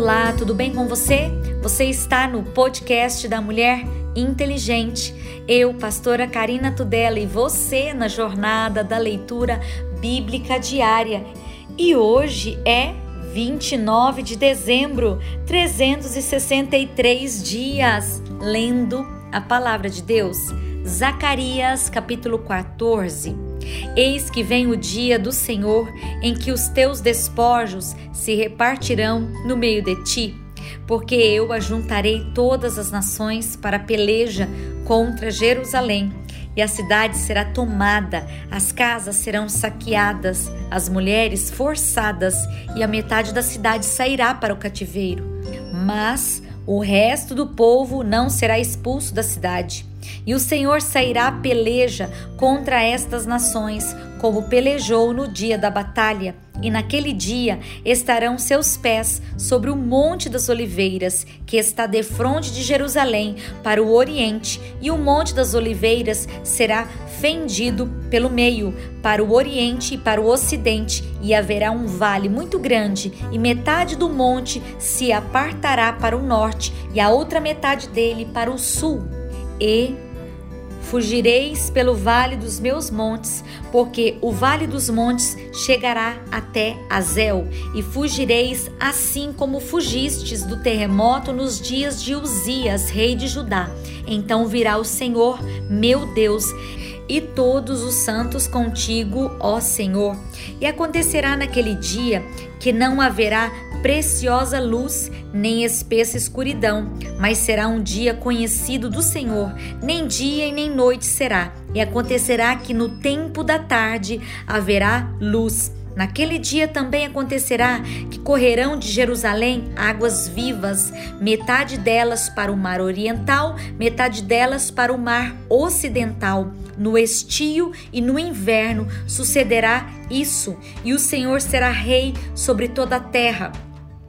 Olá, tudo bem com você? Você está no podcast da Mulher Inteligente. Eu, pastora Karina Tudela, e você na jornada da leitura bíblica diária. E hoje é 29 de dezembro, 363 dias lendo a palavra de Deus. Zacarias capítulo 14. Eis que vem o dia do Senhor em que os teus despojos se repartirão no meio de ti, porque eu ajuntarei todas as nações para peleja contra Jerusalém. E a cidade será tomada, as casas serão saqueadas, as mulheres forçadas, e a metade da cidade sairá para o cativeiro. Mas o resto do povo não será expulso da cidade. E o Senhor sairá peleja contra estas nações, como pelejou no dia da batalha. E naquele dia estarão seus pés sobre o Monte das Oliveiras, que está defronte de Jerusalém, para o oriente, e o Monte das Oliveiras será fendido pelo meio, para o oriente e para o ocidente, e haverá um vale muito grande, e metade do monte se apartará para o norte, e a outra metade dele para o sul. E Fugireis pelo vale dos meus montes, porque o vale dos montes chegará até Azel, e fugireis assim como fugistes do terremoto nos dias de Uzias, rei de Judá. Então virá o Senhor, meu Deus, e todos os santos contigo, ó Senhor. E acontecerá naquele dia que não haverá preciosa luz, nem espessa escuridão, mas será um dia conhecido do Senhor, nem dia e nem noite será. E acontecerá que no tempo da tarde haverá luz. Naquele dia também acontecerá que correrão de Jerusalém águas vivas, metade delas para o mar oriental, metade delas para o mar ocidental. No estio e no inverno sucederá isso, e o Senhor será rei sobre toda a terra.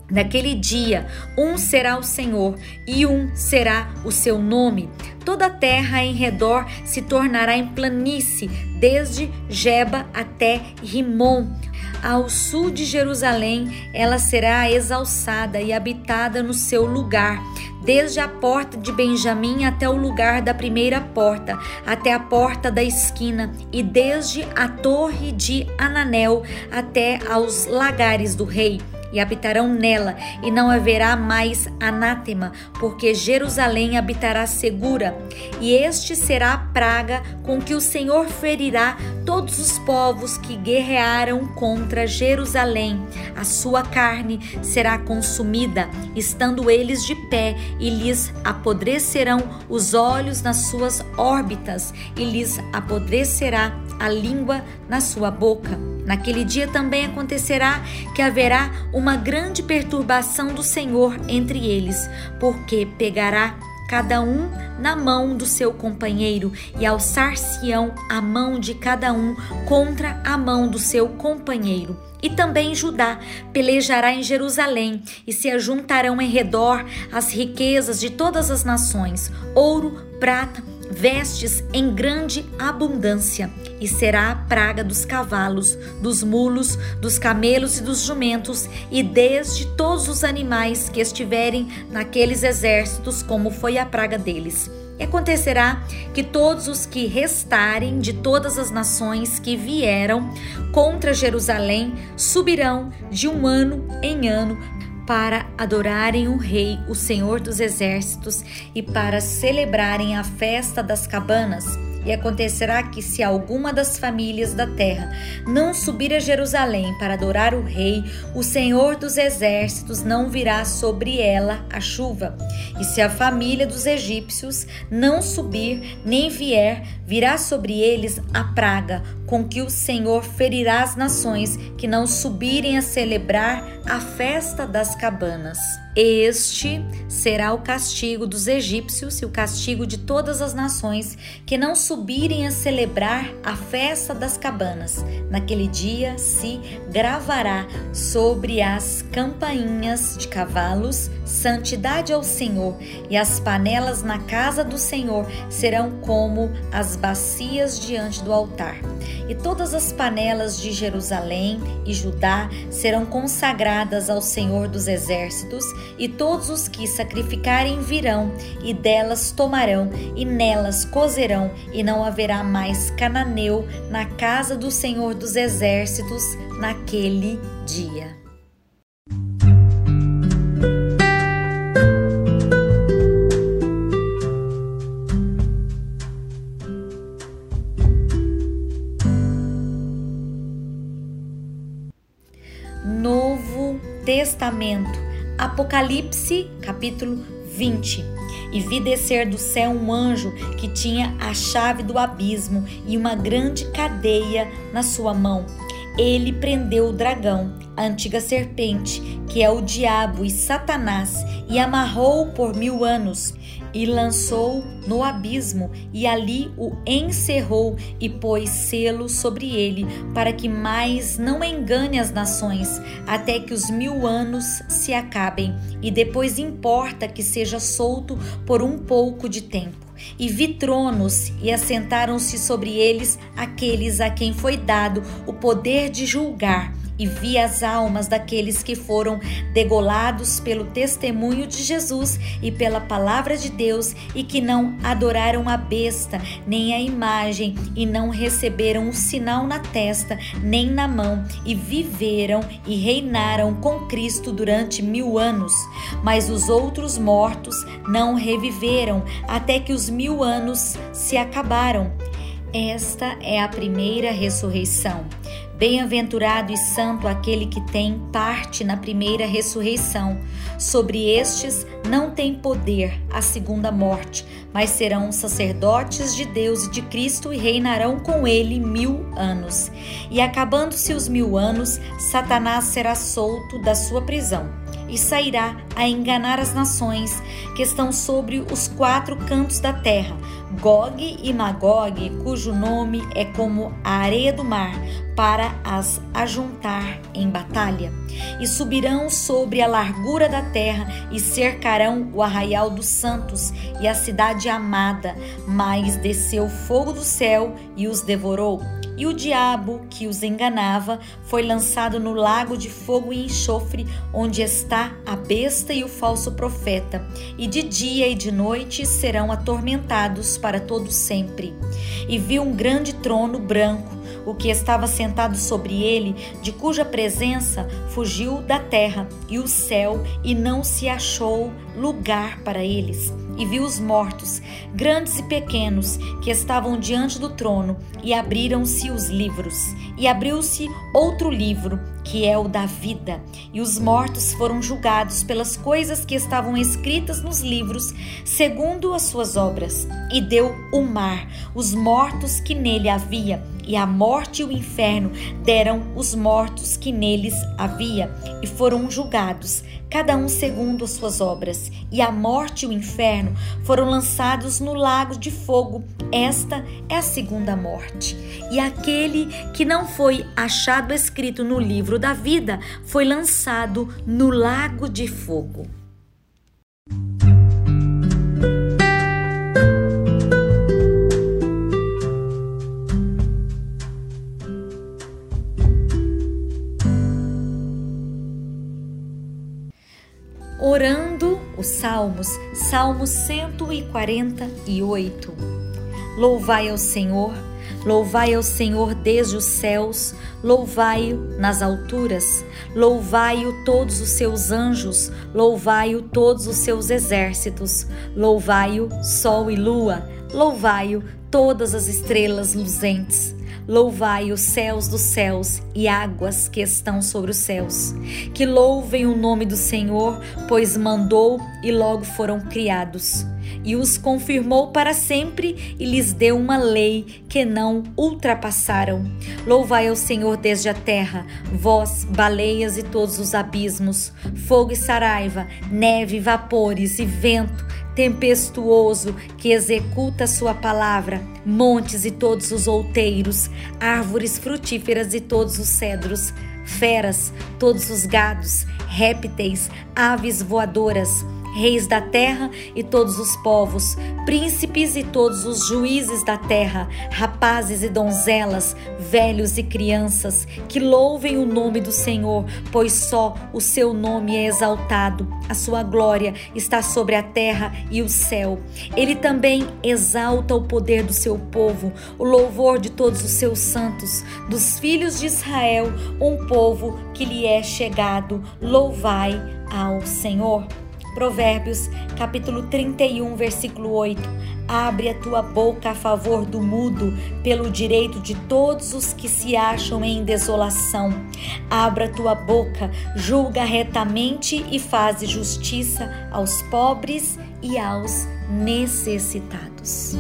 Naquele dia, um será o Senhor e um será o seu nome. Toda a terra em redor se tornará em planície, desde Jeba até Rimon. Ao sul de Jerusalém, ela será exalçada e habitada no seu lugar, desde a porta de Benjamim até o lugar da primeira porta, até a porta da esquina, e desde a torre de Ananel até aos lagares do rei e habitarão nela, e não haverá mais anátema, porque Jerusalém habitará segura, e este será a praga com que o Senhor ferirá todos os povos que guerrearam contra Jerusalém. A sua carne será consumida, estando eles de pé, e lhes apodrecerão os olhos nas suas órbitas, e lhes apodrecerá a língua na sua boca. Naquele dia também acontecerá que haverá uma grande perturbação do Senhor entre eles, porque pegará cada um na mão do seu companheiro e alçar-se-ão a mão de cada um contra a mão do seu companheiro. E também Judá pelejará em Jerusalém e se ajuntarão em redor as riquezas de todas as nações, ouro, prata, vestes em grande abundância, e será a praga dos cavalos, dos mulos, dos camelos e dos jumentos, e desde todos os animais que estiverem naqueles exércitos, como foi a praga deles. E acontecerá que todos os que restarem de todas as nações que vieram contra Jerusalém subirão de um ano em ano para adorarem o Rei, o Senhor dos Exércitos, e para celebrarem a festa das cabanas e acontecerá que, se alguma das famílias da terra não subir a Jerusalém para adorar o Rei, o Senhor dos Exércitos não virá sobre ela a chuva. E se a família dos egípcios não subir, nem vier, virá sobre eles a praga, com que o Senhor ferirá as nações que não subirem a celebrar a festa das cabanas. Este será o castigo dos egípcios e o castigo de todas as nações que não subirem a celebrar a festa das cabanas. Naquele dia se gravará sobre as campainhas de cavalos santidade ao Senhor, e as panelas na casa do Senhor serão como as bacias diante do altar. E todas as panelas de Jerusalém e Judá serão consagradas ao Senhor dos exércitos, e todos os que sacrificarem virão, e delas tomarão, e nelas cozerão, e não haverá mais cananeu na casa do Senhor dos exércitos naquele dia. Testamento, Apocalipse, capítulo 20. E vi descer do céu um anjo que tinha a chave do abismo e uma grande cadeia na sua mão. Ele prendeu o dragão, a antiga serpente, que é o diabo e Satanás, e amarrou-o por mil anos e lançou no abismo, e ali o encerrou e pôs selo sobre ele, para que mais não engane as nações, até que os mil anos se acabem, e depois importa que seja solto por um pouco de tempo. E vi tronos, e assentaram-se sobre eles aqueles a quem foi dado o poder de julgar e vi as almas daqueles que foram degolados pelo testemunho de Jesus e pela palavra de Deus e que não adoraram a besta, nem a imagem, e não receberam o sinal na testa, nem na mão, e viveram e reinaram com Cristo durante mil anos. Mas os outros mortos não reviveram até que os mil anos se acabaram. Esta é a primeira ressurreição. Bem-aventurado e santo aquele que tem parte na primeira ressurreição. Sobre estes não tem poder a segunda morte, mas serão sacerdotes de Deus e de Cristo e reinarão com ele mil anos. E acabando-se os mil anos, Satanás será solto da sua prisão e sairá a enganar as nações que estão sobre os quatro cantos da terra, Gog e Magog, cujo nome é como a areia do mar, para as ajuntar em batalha. E subirão sobre a largura da terra e cercarão o arraial dos santos e a cidade amada, mas desceu fogo do céu e os devorou e o diabo que os enganava foi lançado no lago de fogo e enxofre, onde está a besta e o falso profeta, e de dia e de noite serão atormentados para todo sempre. E viu um grande trono branco, o que estava sentado sobre ele, de cuja presença fugiu da terra e o céu, e não se achou lugar para eles e viu os mortos, grandes e pequenos, que estavam diante do trono, e abriram-se os livros. E abriu-se outro livro, que é o da vida, e os mortos foram julgados pelas coisas que estavam escritas nos livros, segundo as suas obras. E deu o mar, os mortos que nele havia, e a morte e o inferno deram os mortos que neles havia, e foram julgados, cada um segundo as suas obras. E a morte e o inferno foram lançados no lago de fogo. Esta é a segunda morte. E aquele que não foi achado escrito no livro da vida foi lançado no lago de fogo. orando os Salmos, Salmo 148. Louvai ao Senhor, louvai ao Senhor desde os céus, louvai-o nas alturas, louvai-o todos os seus anjos, louvai-o todos os seus exércitos, louvai-o sol e lua, louvai-o todas as estrelas luzentes. Louvai os céus dos céus e águas que estão sobre os céus. Que louvem o nome do Senhor, pois mandou e logo foram criados. E os confirmou para sempre e lhes deu uma lei que não ultrapassaram. Louvai ao Senhor desde a terra, vós, baleias e todos os abismos, fogo e saraiva, neve, vapores e vento tempestuoso que executa sua palavra, montes e todos os outeiros, árvores frutíferas e todos os cedros, feras, todos os gados, répteis, aves voadoras, reis da terra e todos os povos, príncipes e todos os juízes da terra, rapazes e donzelas, velhos e crianças, que louvem o nome do Senhor, pois só o seu nome é exaltado. A sua glória está sobre a terra e o céu. Ele também exalta o poder do seu povo, o louvor de todos os seus santos, dos filhos de Israel, um povo que lhe é chegado. Louvai ao Senhor. Provérbios, capítulo 31, versículo 8. Abre a tua boca a favor do mudo, pelo direito de todos os que se acham em desolação. Abra a tua boca, julga retamente e faz justiça aos pobres e aos necessitados.